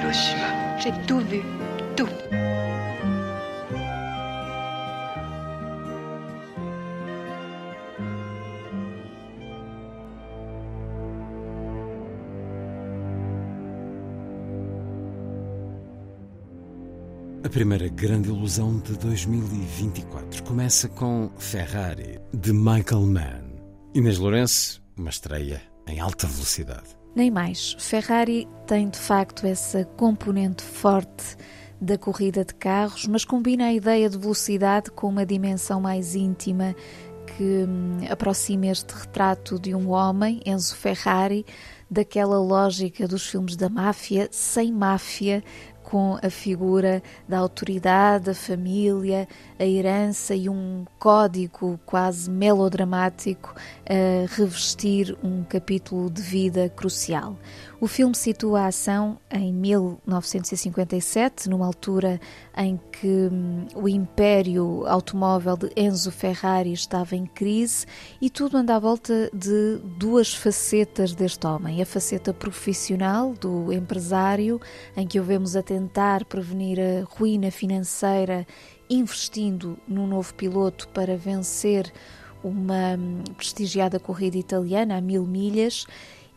Hiroshima. J'ai tout vu. Tout. A primeira grande ilusão de 2024 começa com Ferrari, de Michael Mann. Inês Lourenço, uma estreia em alta velocidade. Nem mais. Ferrari tem de facto essa componente forte da corrida de carros, mas combina a ideia de velocidade com uma dimensão mais íntima que hum, aproxima este retrato de um homem, Enzo Ferrari, daquela lógica dos filmes da máfia, sem máfia, com a figura da autoridade, da família, a herança e um código quase melodramático a revestir um capítulo de vida crucial. O filme situa a ação em 1957, numa altura em que hum, o império automóvel de Enzo Ferrari estava em crise e tudo anda à volta de duas facetas deste homem: a faceta profissional do empresário, em que o vemos a tentar prevenir a ruína financeira investindo num novo piloto para vencer uma hum, prestigiada corrida italiana a mil milhas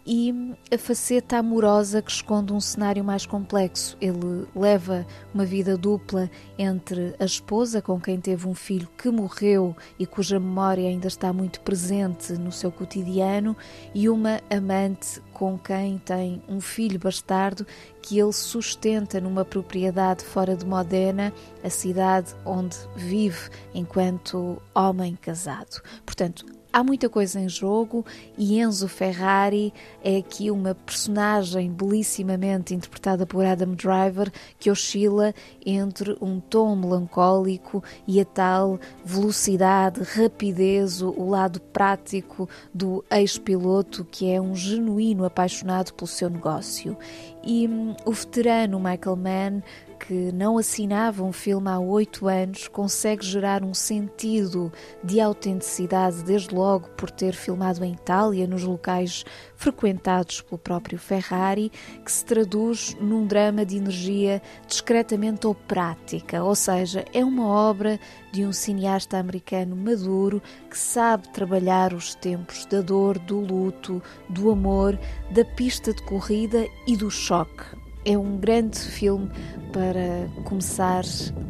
e a faceta amorosa que esconde um cenário mais complexo. Ele leva uma vida dupla entre a esposa, com quem teve um filho que morreu e cuja memória ainda está muito presente no seu cotidiano, e uma amante com quem tem um filho bastardo que ele sustenta numa propriedade fora de Modena, a cidade onde vive enquanto homem casado. Portanto, Há muita coisa em jogo e Enzo Ferrari é aqui uma personagem belissimamente interpretada por Adam Driver que oscila entre um tom melancólico e a tal velocidade, rapidez, o lado prático do ex-piloto que é um genuíno apaixonado pelo seu negócio. E hum, o veterano Michael Mann que não assinava um filme há oito anos consegue gerar um sentido de autenticidade, desde logo por ter filmado em Itália, nos locais frequentados pelo próprio Ferrari, que se traduz num drama de energia discretamente operática, ou seja, é uma obra de um cineasta americano maduro que sabe trabalhar os tempos da dor, do luto, do amor, da pista de corrida e do choque. É um grande filme para começar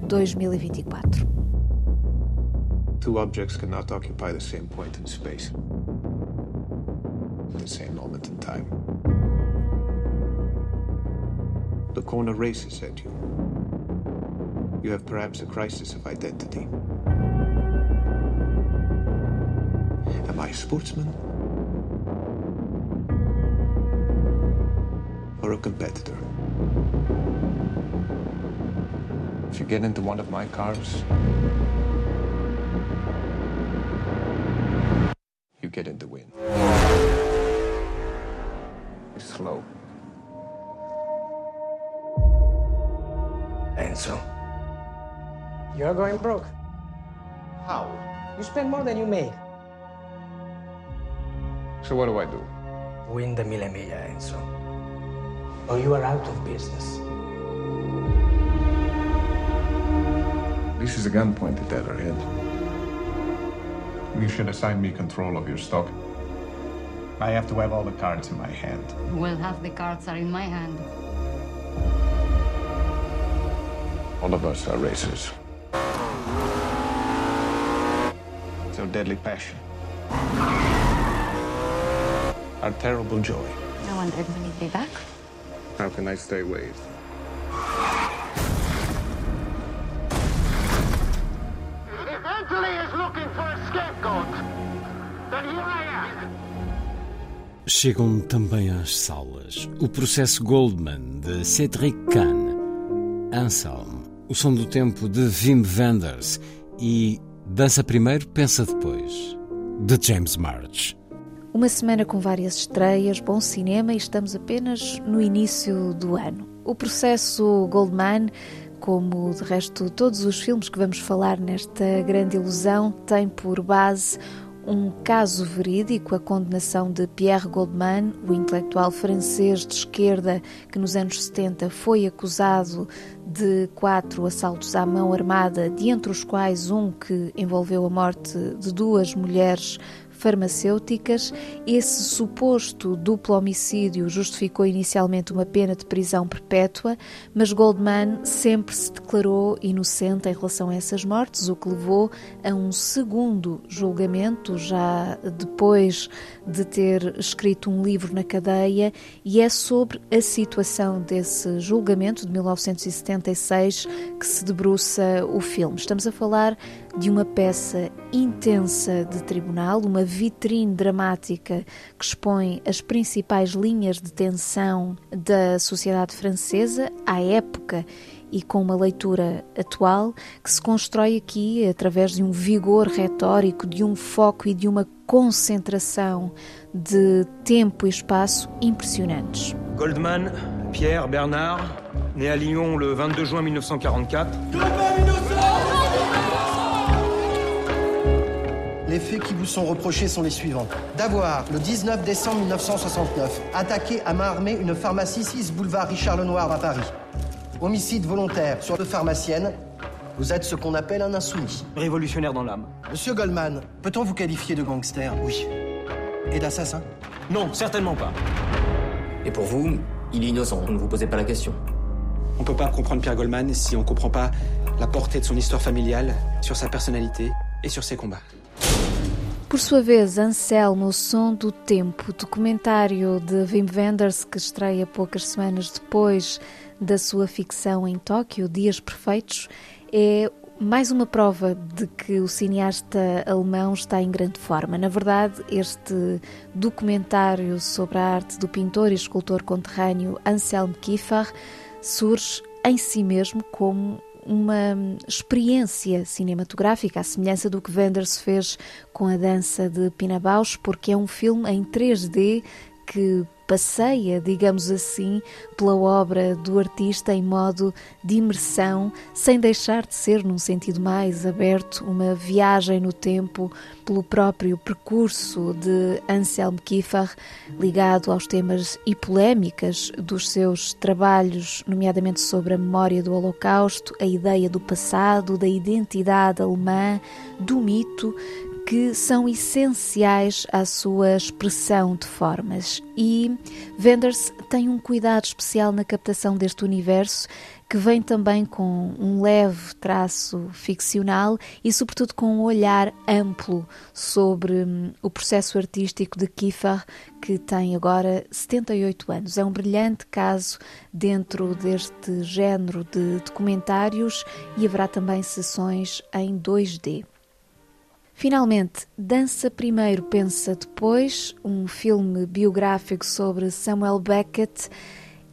2024. Two objects cannot occupy the same point in space. The same moment in time. The corner races at you. You have perhaps a crisis of identity. Am I a sportsman? Or a competitor? If you get into one of my cars, you get in the win. It's slow. Enzo. You're going broke. How? You spend more than you make. So what do I do? Win the Mille Miglia, Enzo. Or you are out of business. This is a gun pointed at our head. You should assign me control of your stock. I have to have all the cards in my hand. Well, half the cards are in my hand. All of us are racers. So deadly passion. Our terrible joy. I wonder if we need be back. How can I stay away? If Italy is looking for a scapegoat, then Chegam também às salas o processo Goldman de Cedric Kahn, Anselm, O Som do Tempo de Wim Wenders e Dança Primeiro, Pensa Depois, de James March. Uma semana com várias estreias, bom cinema e estamos apenas no início do ano. O processo Goldman, como de resto todos os filmes que vamos falar nesta grande ilusão, tem por base um caso verídico, a condenação de Pierre Goldman, o intelectual francês de esquerda que nos anos 70 foi acusado de quatro assaltos à mão armada, de entre os quais um que envolveu a morte de duas mulheres farmacêuticas. Esse suposto duplo homicídio justificou inicialmente uma pena de prisão perpétua, mas Goldman sempre se declarou inocente em relação a essas mortes, o que levou a um segundo julgamento, já depois de ter escrito um livro na cadeia, e é sobre a situação desse julgamento de 1976 que se debruça o filme. Estamos a falar de uma peça intensa de tribunal, uma vitrine dramática que expõe as principais linhas de tensão da sociedade francesa à época e com uma leitura atual que se constrói aqui através de um vigor retórico, de um foco e de uma concentração de tempo e espaço impressionantes. Goldman, Pierre Bernard, né à Lyon le 22 juin 1944. Les faits qui vous sont reprochés sont les suivants. D'avoir, le 19 décembre 1969, attaqué à main armée une pharmacie 6 boulevard Richard Lenoir à Paris. Homicide volontaire sur deux pharmaciennes. Vous êtes ce qu'on appelle un insoumis. Révolutionnaire dans l'âme. Monsieur Goldman, peut-on vous qualifier de gangster? Oui. Et d'assassin? Non, certainement pas. Et pour vous, il est innocent, ne vous posez pas la question. On peut pas comprendre Pierre Goldman si on comprend pas la portée de son histoire familiale, sur sa personnalité et sur ses combats. Por sua vez, Anselmo, o Som do Tempo, documentário de Wim Wenders que estreia poucas semanas depois da sua ficção em Tóquio, Dias Perfeitos, é mais uma prova de que o cineasta alemão está em grande forma. Na verdade, este documentário sobre a arte do pintor e escultor conterrâneo Anselm Kiefer surge em si mesmo como uma experiência cinematográfica, à semelhança do que Wenders fez com a dança de Pina Bausch, porque é um filme em 3D que passeia, digamos assim, pela obra do artista em modo de imersão, sem deixar de ser, num sentido mais aberto, uma viagem no tempo pelo próprio percurso de Anselm Kiefer, ligado aos temas e polémicas dos seus trabalhos, nomeadamente sobre a memória do Holocausto, a ideia do passado, da identidade alemã, do mito, que são essenciais à sua expressão de formas. E Wenders tem um cuidado especial na captação deste universo que vem também com um leve traço ficcional e, sobretudo, com um olhar amplo sobre hum, o processo artístico de Kiefer, que tem agora 78 anos. É um brilhante caso dentro deste género de documentários e haverá também sessões em 2D. Finalmente, Dança Primeiro, Pensa Depois, um filme biográfico sobre Samuel Beckett,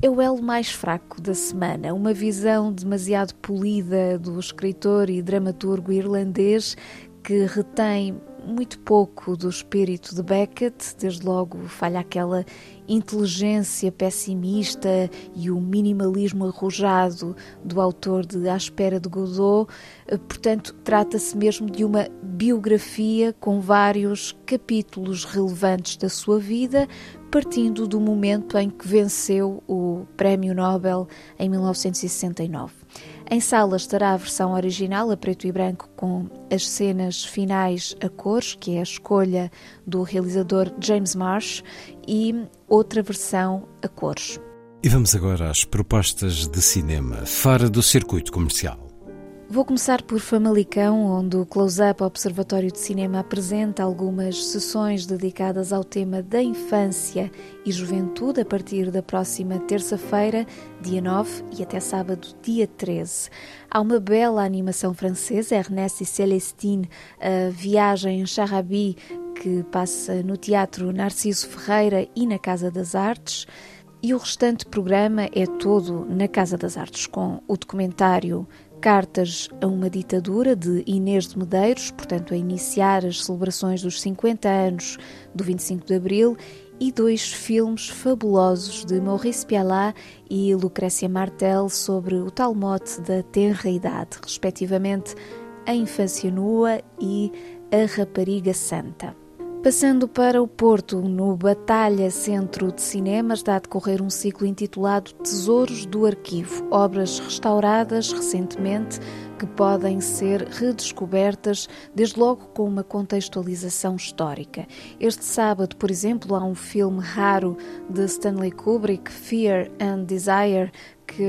é o elo mais fraco da semana. Uma visão demasiado polida do escritor e dramaturgo irlandês que retém muito pouco do espírito de Beckett, desde logo falha aquela inteligência pessimista e o minimalismo arrojado do autor de À Espera de Godot. Portanto, trata-se mesmo de uma biografia com vários capítulos relevantes da sua vida, partindo do momento em que venceu o Prémio Nobel em 1969. Em sala estará a versão original a preto e branco com as cenas finais a cores, que é a escolha do realizador James Marsh, e outra versão a cores. E vamos agora às propostas de cinema fora do circuito comercial. Vou começar por Famalicão, onde o Close-Up Observatório de Cinema apresenta algumas sessões dedicadas ao tema da infância e juventude a partir da próxima terça-feira, dia 9, e até sábado, dia 13. Há uma bela animação francesa, Ernest e Célestine, a Viagem em Charabi, que passa no Teatro Narciso Ferreira e na Casa das Artes. E o restante programa é todo na Casa das Artes, com o documentário Cartas a uma Ditadura, de Inês de Medeiros, portanto, a iniciar as celebrações dos 50 anos do 25 de Abril, e dois filmes fabulosos de Maurice Pialat e Lucrécia Martel sobre o tal mote da tenra idade, respectivamente A Infância Nua e A Rapariga Santa. Passando para o Porto, no Batalha Centro de Cinema, está a decorrer um ciclo intitulado Tesouros do Arquivo, obras restauradas recentemente que podem ser redescobertas, desde logo com uma contextualização histórica. Este sábado, por exemplo, há um filme raro de Stanley Kubrick, Fear and Desire, que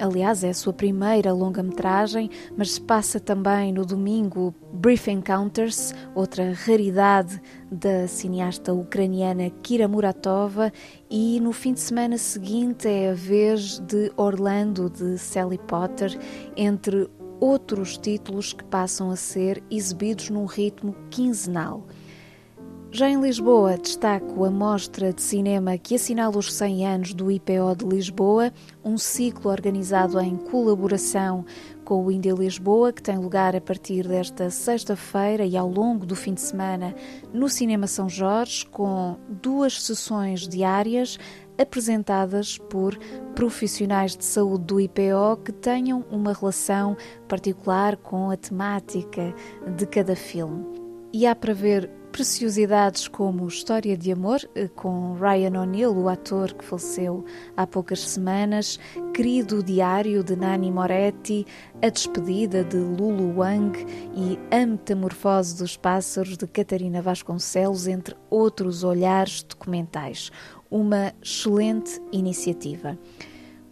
aliás é a sua primeira longa-metragem, mas se passa também no domingo Brief Encounters, outra raridade da cineasta ucraniana Kira Muratova, e no fim de semana seguinte é a vez de Orlando de Sally Potter, entre outros títulos que passam a ser exibidos num ritmo quinzenal. Já em Lisboa, destaco a mostra de cinema que assinala os 100 anos do IPO de Lisboa, um ciclo organizado em colaboração com o Índia Lisboa, que tem lugar a partir desta sexta-feira e ao longo do fim de semana no Cinema São Jorge, com duas sessões diárias apresentadas por profissionais de saúde do IPO que tenham uma relação particular com a temática de cada filme. E há para ver preciosidades como História de Amor, eh, com Ryan O'Neill, o ator que faleceu há poucas semanas, Querido Diário de Nani Moretti, A Despedida de Lulu Wang e A Metamorfose dos Pássaros de Catarina Vasconcelos, entre outros olhares documentais. Uma excelente iniciativa.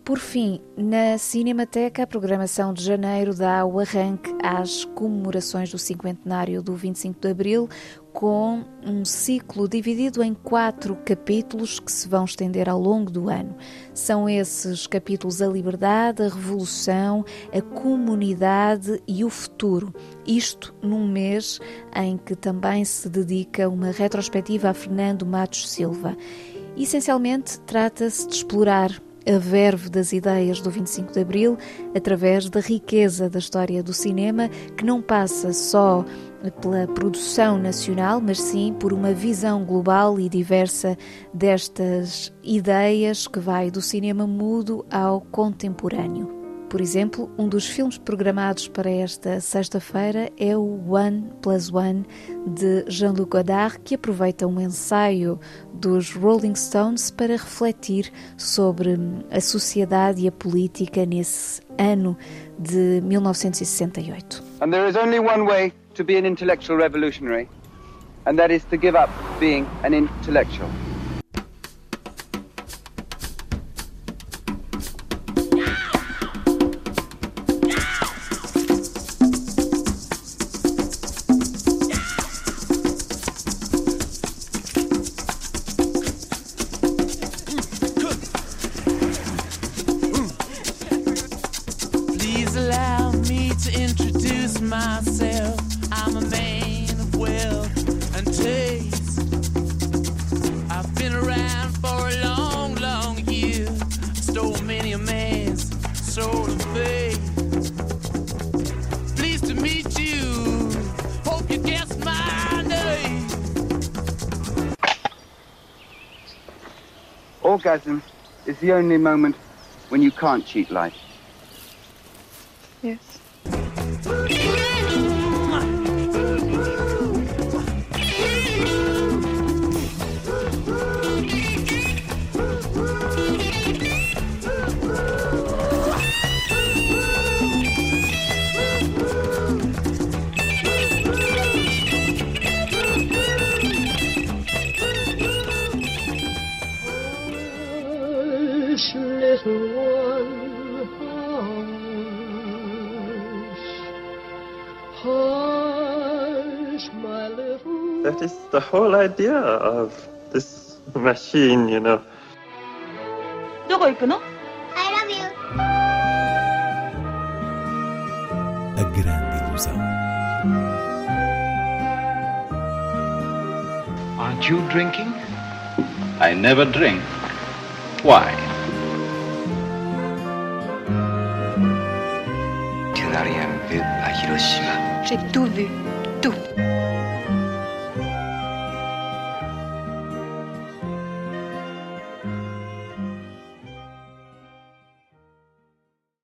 Por fim, na Cinemateca, a programação de janeiro dá o arranque às comemorações do cinquentenário do 25 de Abril, com um ciclo dividido em quatro capítulos que se vão estender ao longo do ano. São esses capítulos a liberdade, a revolução, a comunidade e o futuro. Isto num mês em que também se dedica uma retrospectiva a Fernando Matos Silva. Essencialmente, trata-se de explorar a verve das ideias do 25 de Abril através da riqueza da história do cinema, que não passa só pela produção nacional, mas sim por uma visão global e diversa destas ideias que vai do cinema mudo ao contemporâneo. Por exemplo, um dos filmes programados para esta sexta-feira é o One Plus One de Jean-Luc Godard, que aproveita um ensaio dos Rolling Stones para refletir sobre a sociedade e a política nesse ano de 1968. And there is only one way to be an intellectual revolutionary, and that is to give up being an intellectual. Orgasm is the only moment when you can't cheat life. That is the whole idea of this machine, you know. どこ行くの I love you. A grande ilusão. Aren't you drinking? I never drink. Why? Tu n'as rien vu à Hiroshima. J'ai tout vu. Tout.